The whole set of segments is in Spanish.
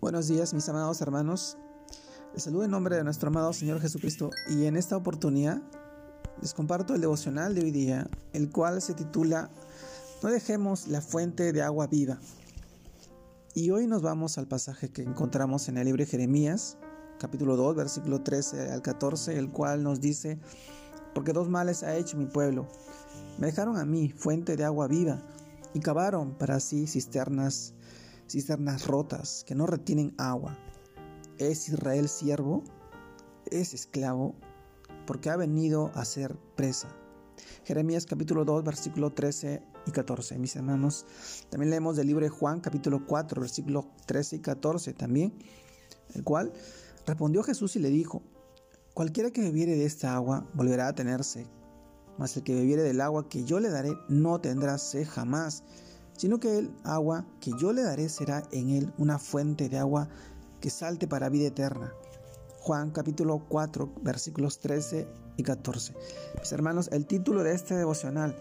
Buenos días mis amados hermanos. Les saludo en nombre de nuestro amado Señor Jesucristo y en esta oportunidad les comparto el devocional de hoy día, el cual se titula No dejemos la fuente de agua viva. Y hoy nos vamos al pasaje que encontramos en el libro de Jeremías, capítulo 2, versículo 13 al 14, el cual nos dice, porque dos males ha hecho mi pueblo. Me dejaron a mí fuente de agua viva y cavaron para sí cisternas cisternas rotas que no retienen agua. ¿Es Israel siervo? ¿Es esclavo? Porque ha venido a ser presa. Jeremías capítulo 2, versículo 13 y 14. Mis hermanos, también leemos del libro de Juan capítulo 4, versículo 13 y 14 también, el cual respondió Jesús y le dijo, cualquiera que bebiere de esta agua volverá a tenerse, mas el que bebiere del agua que yo le daré no tendrá sed jamás sino que el agua que yo le daré será en él una fuente de agua que salte para vida eterna. Juan capítulo 4 versículos 13 y 14. Mis hermanos, el título de este devocional,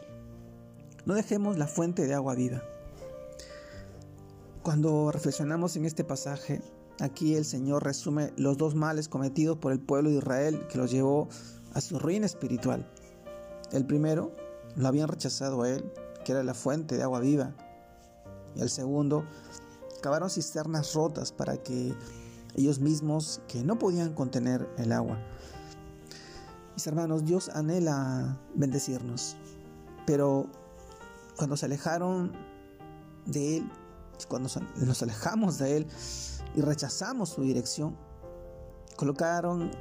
no dejemos la fuente de agua viva. Cuando reflexionamos en este pasaje, aquí el Señor resume los dos males cometidos por el pueblo de Israel que los llevó a su ruina espiritual. El primero, lo habían rechazado a Él, que era la fuente de agua viva, el segundo, cavaron cisternas rotas para que ellos mismos, que no podían contener el agua. Mis hermanos, Dios anhela bendecirnos, pero cuando se alejaron de Él, cuando nos alejamos de Él y rechazamos su dirección, colocaron,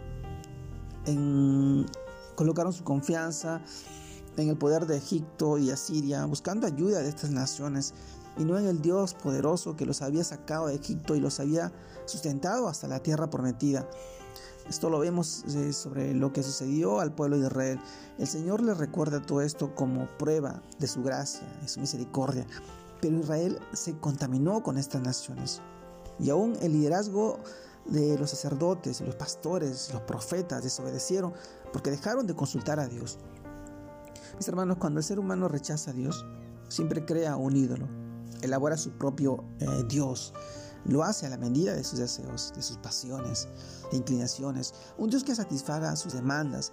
en, colocaron su confianza en el poder de Egipto y Asiria, buscando ayuda de estas naciones y no en el Dios poderoso que los había sacado de Egipto y los había sustentado hasta la tierra prometida. Esto lo vemos eh, sobre lo que sucedió al pueblo de Israel. El Señor les recuerda todo esto como prueba de su gracia y su misericordia. Pero Israel se contaminó con estas naciones. Y aún el liderazgo de los sacerdotes, los pastores, los profetas desobedecieron porque dejaron de consultar a Dios. Mis hermanos, cuando el ser humano rechaza a Dios, siempre crea un ídolo elabora su propio eh, Dios. Lo hace a la medida de sus deseos, de sus pasiones e inclinaciones. Un Dios que satisfaga sus demandas.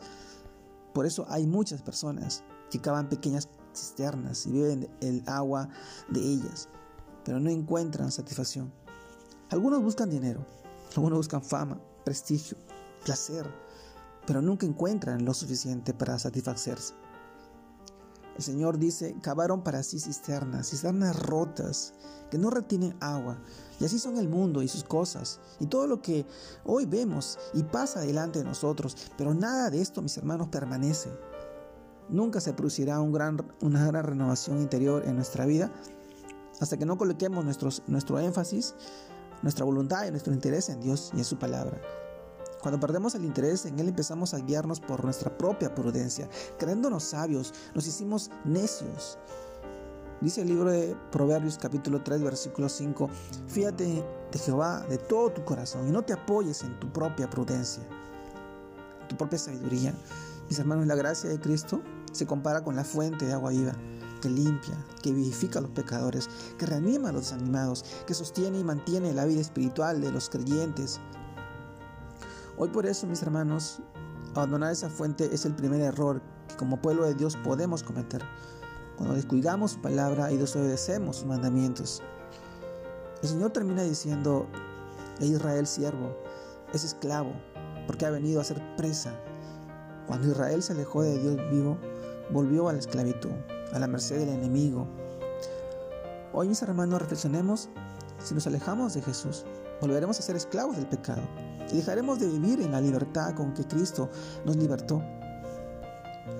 Por eso hay muchas personas que cavan pequeñas cisternas y beben el agua de ellas, pero no encuentran satisfacción. Algunos buscan dinero, algunos buscan fama, prestigio, placer, pero nunca encuentran lo suficiente para satisfacerse. El Señor dice, cavaron para sí cisternas, cisternas rotas, que no retienen agua. Y así son el mundo y sus cosas, y todo lo que hoy vemos y pasa delante de nosotros. Pero nada de esto, mis hermanos, permanece. Nunca se producirá una gran renovación interior en nuestra vida hasta que no coloquemos nuestro énfasis, nuestra voluntad y nuestro interés en Dios y en su palabra. Cuando perdemos el interés en Él empezamos a guiarnos por nuestra propia prudencia. Creyéndonos sabios, nos hicimos necios. Dice el libro de Proverbios capítulo 3 versículo 5, fíjate de Jehová de todo tu corazón y no te apoyes en tu propia prudencia, en tu propia sabiduría. Mis hermanos, la gracia de Cristo se compara con la fuente de agua viva que limpia, que vivifica a los pecadores, que reanima a los desanimados, que sostiene y mantiene la vida espiritual de los creyentes, Hoy por eso, mis hermanos, abandonar esa fuente es el primer error que como pueblo de Dios podemos cometer. Cuando descuidamos su palabra y desobedecemos sus mandamientos. El Señor termina diciendo, e Israel siervo, es esclavo, porque ha venido a ser presa. Cuando Israel se alejó de Dios vivo, volvió a la esclavitud, a la merced del enemigo. Hoy, mis hermanos, reflexionemos, si nos alejamos de Jesús, volveremos a ser esclavos del pecado y dejaremos de vivir en la libertad con que Cristo nos libertó.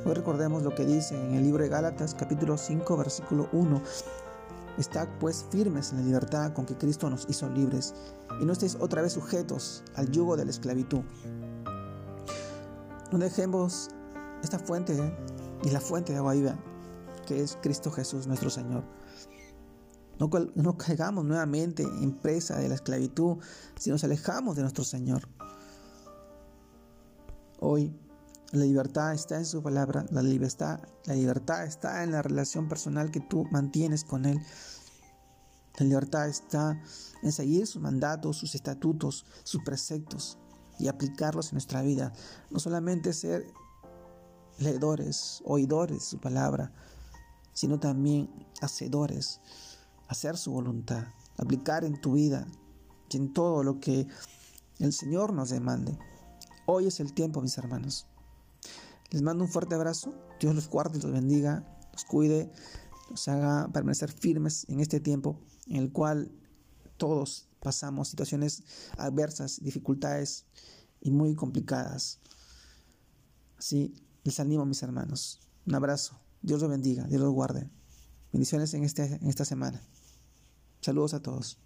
Hoy recordemos lo que dice en el libro de Gálatas capítulo 5 versículo 1. Estad pues firmes en la libertad con que Cristo nos hizo libres y no estéis otra vez sujetos al yugo de la esclavitud. No dejemos esta fuente y la fuente de agua viva que es Cristo Jesús nuestro Señor. No, caigamos nuevamente en presa de la esclavitud si nos alejamos de nuestro Señor. Hoy la libertad está en su palabra, la libertad, la libertad está en la relación personal que tú mantienes con Él. La libertad está en seguir sus mandatos, sus estatutos, sus preceptos y aplicarlos en nuestra vida. No solamente ser leedores, oidores de su palabra, sino también hacedores, hacer su voluntad, aplicar en tu vida y en todo lo que el Señor nos demande. Hoy es el tiempo, mis hermanos. Les mando un fuerte abrazo. Dios los guarde, los bendiga, los cuide, los haga permanecer firmes en este tiempo en el cual todos pasamos situaciones adversas, dificultades y muy complicadas. Así les animo, mis hermanos. Un abrazo. Dios los bendiga, Dios los guarde. Bendiciones en, este, en esta semana. Saludos a todos.